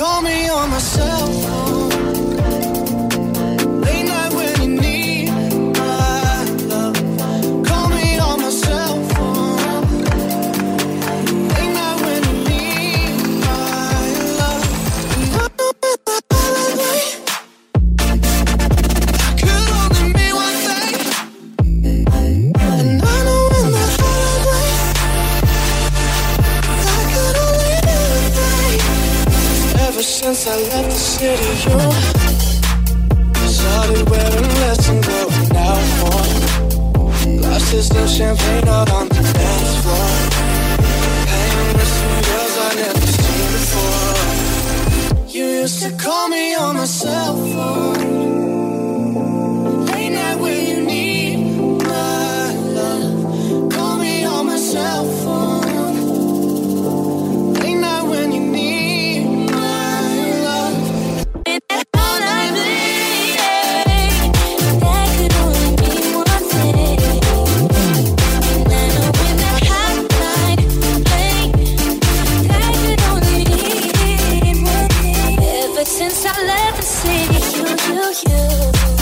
call me on myself since I left the city. You started wearing less and going out more. Life system champagne out on the dance floor. Hanging with some girls I never seen before. You used to call me on my cell phone. to you.